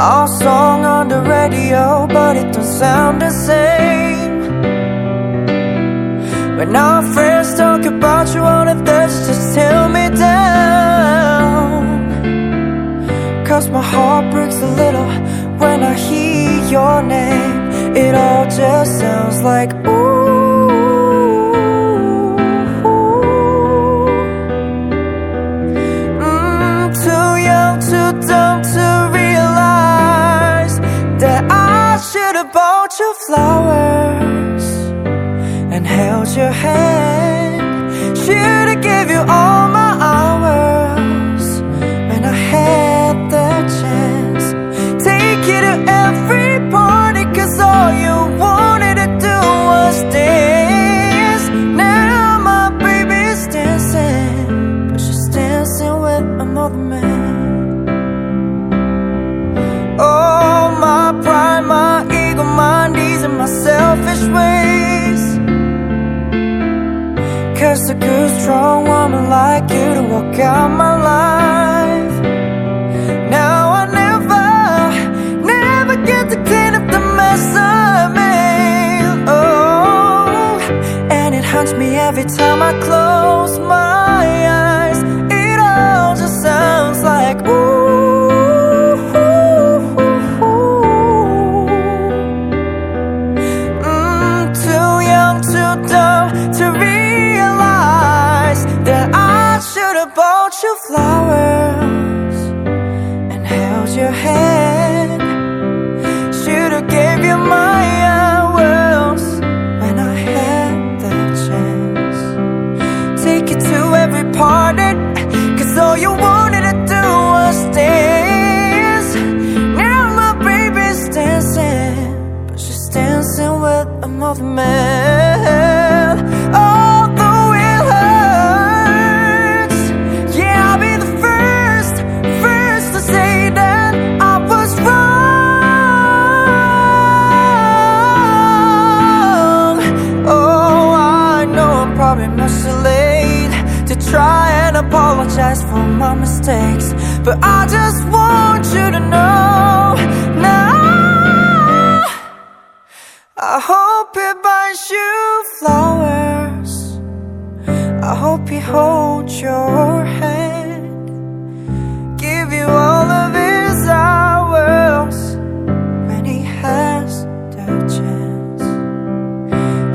Our song on the radio, but it don't sound the same. When our friends talk about you on the that's just tear me down. Cause my heart breaks a little when I hear your name. It all just sounds like ooh. Have bought you flowers and held your hand. Should have gave you all my hours when I had the chance. Take you to every party, cause all you wanted to do was dance. Now my baby's dancing, but she's dancing with another man. Cause a good, strong woman like you to walk out my life. Now I never, never get to clean up the mess I made. Oh, and it haunts me every time I close have bought try and apologize for my mistakes, but I just want you to know now. I hope he buys you flowers. I hope he holds your hand. Give you all of his hours when he has the chance.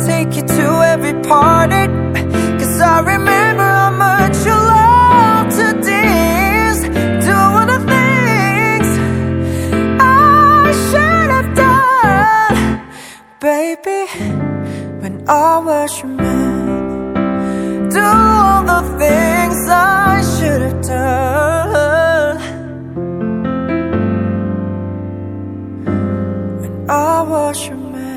Take you to every party. Cause I remember baby, when I was your man. Do all the things I should have done when I was your man.